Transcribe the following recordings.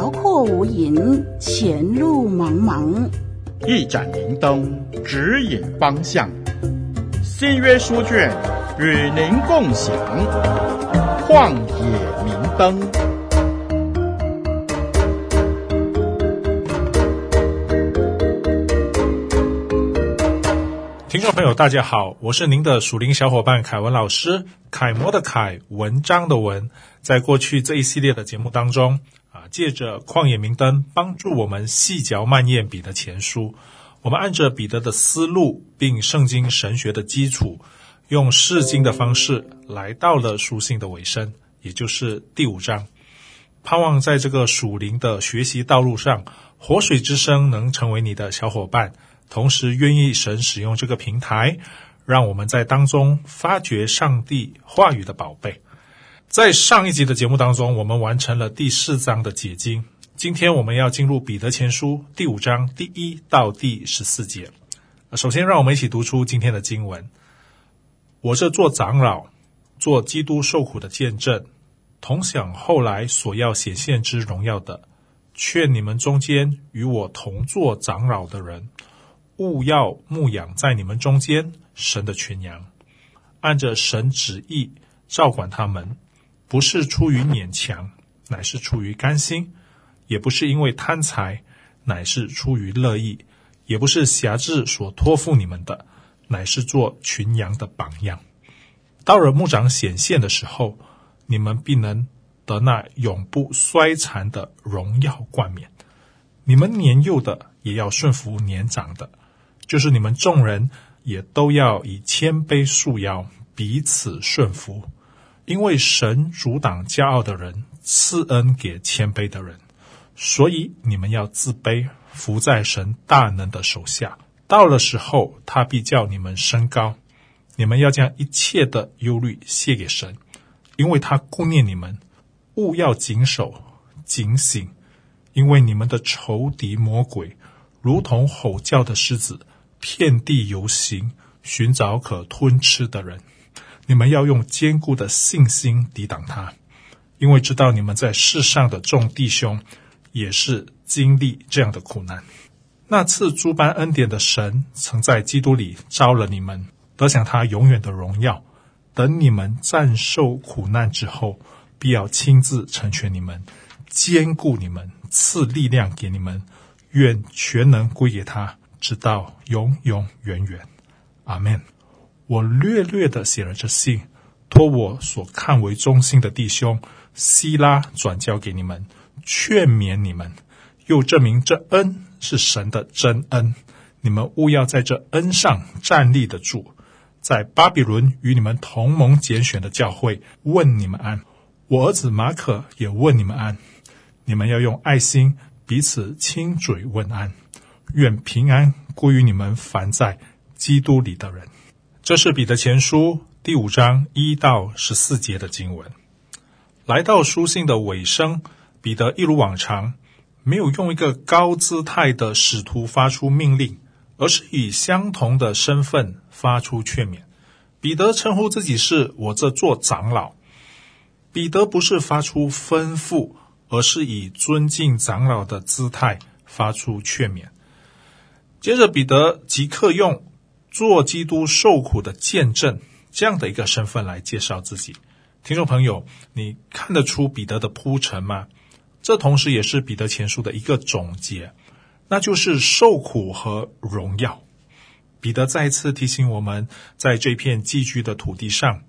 辽阔无垠，前路茫茫。一盏明灯，指引方向。新约书卷与您共享。旷野明灯。听众朋友，大家好，我是您的属灵小伙伴凯文老师，楷模的楷，文章的文。在过去这一系列的节目当中，啊，借着旷野明灯帮助我们细嚼慢咽彼得前书，我们按着彼得的思路，并圣经神学的基础，用释经的方式来到了书信的尾声，也就是第五章。盼望在这个属灵的学习道路上，活水之声能成为你的小伙伴。同时，愿意神使用这个平台，让我们在当中发掘上帝话语的宝贝。在上一集的节目当中，我们完成了第四章的解经。今天我们要进入彼得前书第五章第一到第十四节。首先，让我们一起读出今天的经文：我这做长老，做基督受苦的见证，同享后来所要显现之荣耀的，劝你们中间与我同做长老的人。务要牧养在你们中间神的群羊，按着神旨意照管他们，不是出于勉强，乃是出于甘心；也不是因为贪财，乃是出于乐意；也不是挟制所托付你们的，乃是做群羊的榜样。到了牧长显现的时候，你们必能得那永不衰残的荣耀冠冕。你们年幼的也要顺服年长的。就是你们众人也都要以谦卑束腰，彼此顺服，因为神阻挡骄傲的人，赐恩给谦卑的人。所以你们要自卑，伏在神大能的手下。到了时候，他必叫你们升高。你们要将一切的忧虑卸给神，因为他顾念你们。务要谨守警醒，因为你们的仇敌魔鬼，如同吼叫的狮子。遍地游行，寻找可吞吃的人。你们要用坚固的信心抵挡他，因为知道你们在世上的众弟兄也是经历这样的苦难。那赐诸般恩典的神，曾在基督里招了你们，得享他永远的荣耀。等你们暂受苦难之后，必要亲自成全你们，坚固你们，赐力量给你们。愿全能归给他。直到永永远远，阿门。我略略的写了这信，托我所看为忠心的弟兄希拉转交给你们，劝勉你们，又证明这恩是神的真恩。你们务要在这恩上站立得住。在巴比伦与你们同盟拣选的教会问你们安。我儿子马可也问你们安。你们要用爱心彼此亲嘴问安。愿平安归于你们凡在基督里的人。这是彼得前书第五章一到十四节的经文。来到书信的尾声，彼得一如往常，没有用一个高姿态的使徒发出命令，而是以相同的身份发出劝勉。彼得称呼自己是我这做长老。彼得不是发出吩咐，而是以尊敬长老的姿态发出劝勉。接着，彼得即刻用做基督受苦的见证这样的一个身份来介绍自己。听众朋友，你看得出彼得的铺陈吗？这同时也是彼得前书的一个总结，那就是受苦和荣耀。彼得再次提醒我们，在这片寄居的土地上，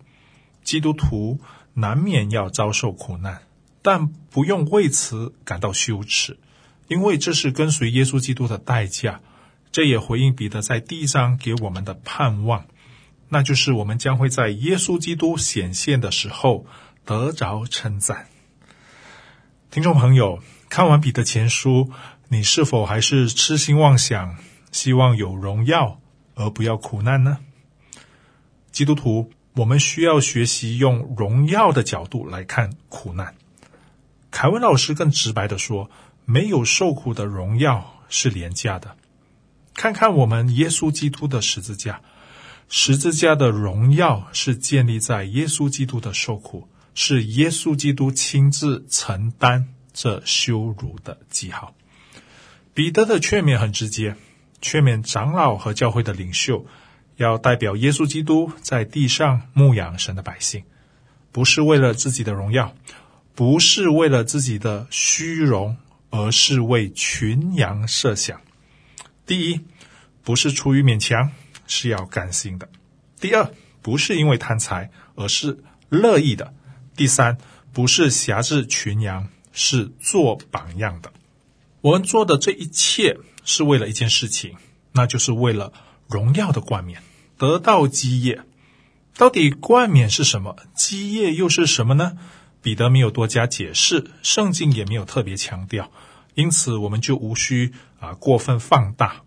基督徒难免要遭受苦难，但不用为此感到羞耻，因为这是跟随耶稣基督的代价。这也回应彼得在第一章给我们的盼望，那就是我们将会在耶稣基督显现的时候得着称赞。听众朋友，看完彼得前书，你是否还是痴心妄想，希望有荣耀而不要苦难呢？基督徒，我们需要学习用荣耀的角度来看苦难。凯文老师更直白地说，没有受苦的荣耀是廉价的。看看我们耶稣基督的十字架，十字架的荣耀是建立在耶稣基督的受苦，是耶稣基督亲自承担这羞辱的记号。彼得的劝勉很直接，劝勉长老和教会的领袖要代表耶稣基督在地上牧养神的百姓，不是为了自己的荣耀，不是为了自己的虚荣，而是为群羊设想。第一，不是出于勉强，是要甘心的；第二，不是因为贪财，而是乐意的；第三，不是挟制群羊，是做榜样的。我们做的这一切是为了一件事情，那就是为了荣耀的冠冕，得到基业。到底冠冕是什么？基业又是什么呢？彼得没有多加解释，圣经也没有特别强调，因此我们就无需啊过分放大，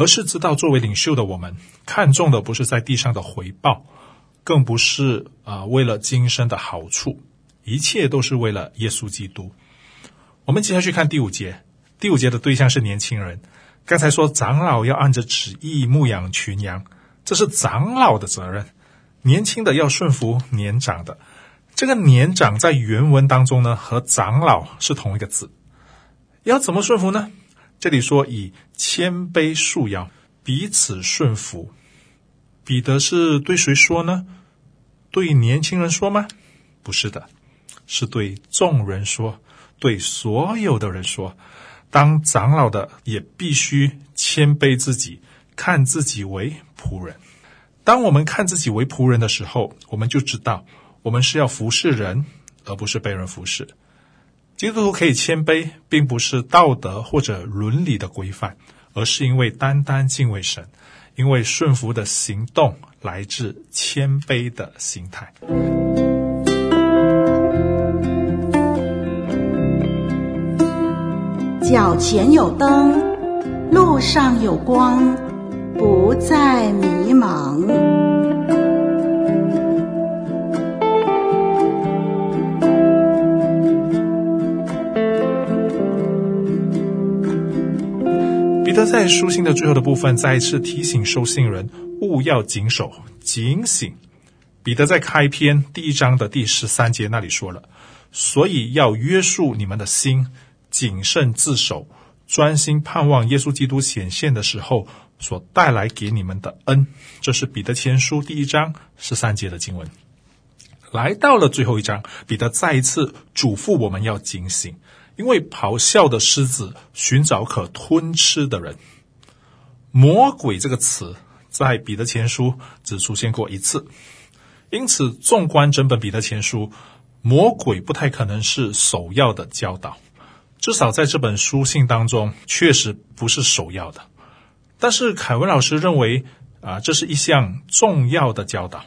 而是知道作为领袖的我们看重的不是在地上的回报，更不是啊为了今生的好处，一切都是为了耶稣基督。我们接下去看第五节。第五节的对象是年轻人。刚才说长老要按着旨意牧养群羊，这是长老的责任。年轻的要顺服年长的。这个年长在原文当中呢，和长老是同一个字。要怎么顺服呢？这里说以谦卑束腰，彼此顺服。彼得是对谁说呢？对年轻人说吗？不是的，是对众人说，对所有的人说。当长老的也必须谦卑自己，看自己为仆人。当我们看自己为仆人的时候，我们就知道我们是要服侍人，而不是被人服侍。基督徒可以谦卑，并不是道德或者伦理的规范，而是因为单单敬畏神，因为顺服的行动来自谦卑的心态。脚前有灯，路上有光，不再迷茫。在书信的最后的部分，再一次提醒收信人务要谨守、警醒。彼得在开篇第一章的第十三节那里说了：“所以要约束你们的心。”谨慎自守，专心盼望耶稣基督显现的时候所带来给你们的恩。这是彼得前书第一章十三节的经文。来到了最后一章，彼得再一次嘱咐我们要警醒，因为咆哮的狮子寻找可吞吃的人。魔鬼这个词在彼得前书只出现过一次，因此纵观整本彼得前书，魔鬼不太可能是首要的教导。至少在这本书信当中，确实不是首要的。但是凯文老师认为，啊，这是一项重要的教导，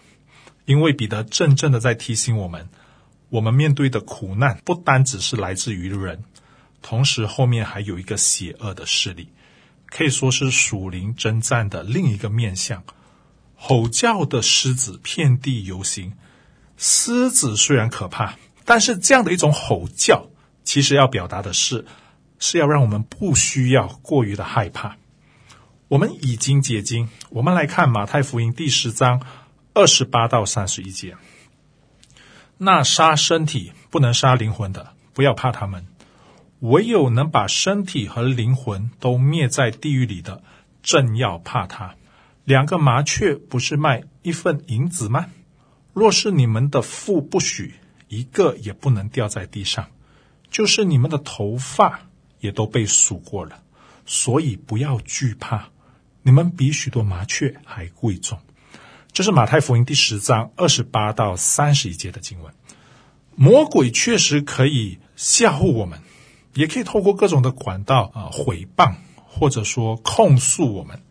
因为彼得真正的在提醒我们，我们面对的苦难不单只是来自于人，同时后面还有一个邪恶的势力，可以说是属灵征战的另一个面相。吼叫的狮子遍地游行，狮子虽然可怕，但是这样的一种吼叫。其实要表达的是，是要让我们不需要过于的害怕。我们已经解经，我们来看马太福音第十章二十八到三十一节。那杀身体不能杀灵魂的，不要怕他们；唯有能把身体和灵魂都灭在地狱里的，正要怕他。两个麻雀不是卖一份银子吗？若是你们的父不许，一个也不能掉在地上。就是你们的头发也都被数过了，所以不要惧怕，你们比许多麻雀还贵重。这是马太福音第十章二十八到三十一节的经文。魔鬼确实可以吓唬我们，也可以透过各种的管道啊毁谤或者说控诉我们，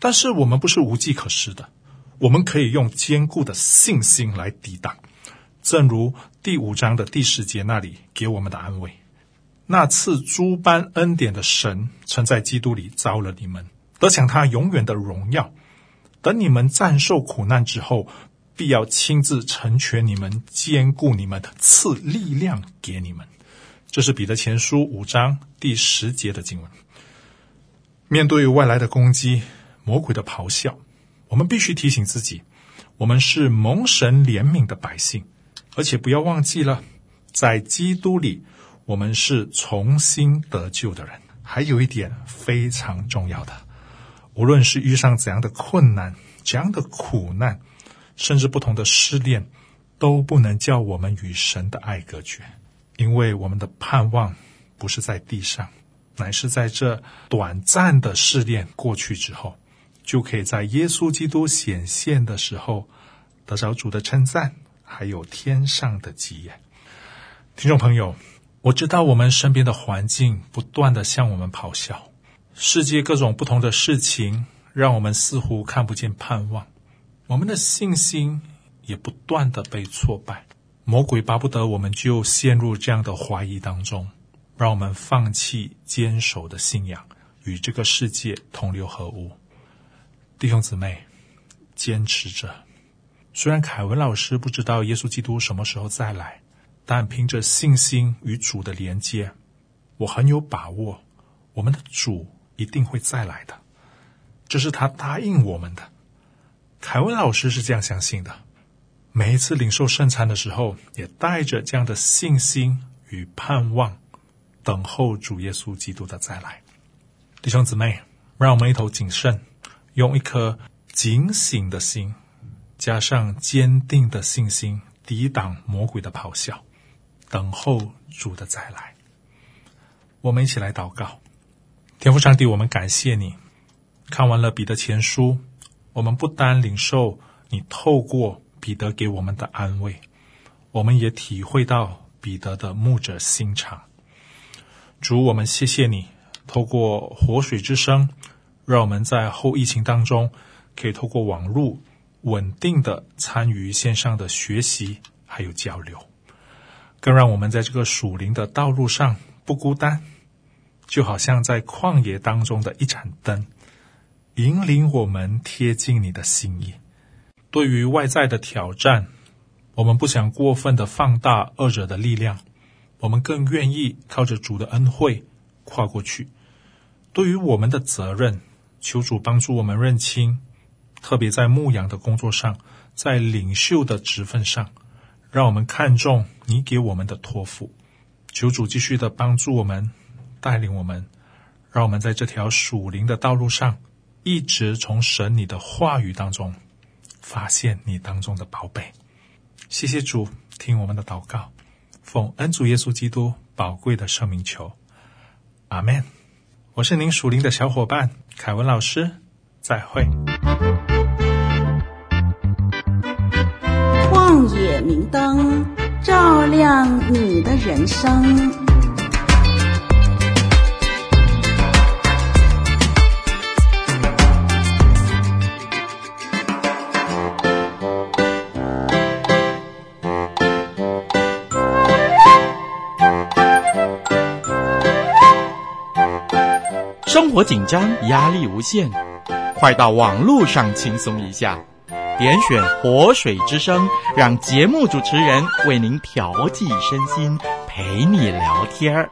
但是我们不是无计可施的，我们可以用坚固的信心来抵挡。正如第五章的第十节那里给我们的安慰，那赐诸般恩典的神曾在基督里召了你们，得享他永远的荣耀。等你们战胜苦难之后，必要亲自成全你们，坚固你们，赐力量给你们。这是彼得前书五章第十节的经文。面对外来的攻击，魔鬼的咆哮，我们必须提醒自己，我们是蒙神怜悯的百姓。而且不要忘记了，在基督里，我们是重新得救的人。还有一点非常重要的，无论是遇上怎样的困难、怎样的苦难，甚至不同的试炼，都不能叫我们与神的爱隔绝，因为我们的盼望不是在地上，乃是在这短暂的试炼过去之后，就可以在耶稣基督显现的时候得着主的称赞，还有天上的吉言。听众朋友，我知道我们身边的环境不断地向我们咆哮，世界各种不同的事情让我们似乎看不见盼望，我们的信心也不断地被挫败。魔鬼巴不得我们就陷入这样的怀疑当中，让我们放弃坚守的信仰，与这个世界同流合污。弟兄姊妹，坚持着。虽然凯文老师不知道耶稣基督什么时候再来。但凭着信心与主的连接，我很有把握，我们的主一定会再来的。这是他答应我们的。凯文老师是这样相信的。每一次领受圣餐的时候，也带着这样的信心与盼望，等候主耶稣基督的再来。弟兄姊妹，让我们一同谨慎，用一颗警醒的心，加上坚定的信心，抵挡魔鬼的咆哮。等候主的再来，我们一起来祷告。天父上帝，我们感谢你。看完了彼得前书，我们不单领受你透过彼得给我们的安慰，我们也体会到彼得的牧者心肠。主，我们谢谢你，透过活水之声，让我们在后疫情当中，可以透过网络稳定的参与线上的学习还有交流。更让我们在这个属灵的道路上不孤单，就好像在旷野当中的一盏灯，引领我们贴近你的心意。对于外在的挑战，我们不想过分的放大恶者的力量，我们更愿意靠着主的恩惠跨过去。对于我们的责任，求主帮助我们认清，特别在牧羊的工作上，在领袖的职分上。让我们看重你给我们的托付，求主继续的帮助我们，带领我们，让我们在这条属灵的道路上，一直从神你的话语当中，发现你当中的宝贝。谢谢主，听我们的祷告，奉恩主耶稣基督宝贵的圣名求，阿门。我是您属灵的小伙伴凯文老师，再会。旷野明灯照亮你的人生。生活紧张，压力无限，快到网络上轻松一下。点选活水之声，让节目主持人为您调剂身心，陪你聊天儿。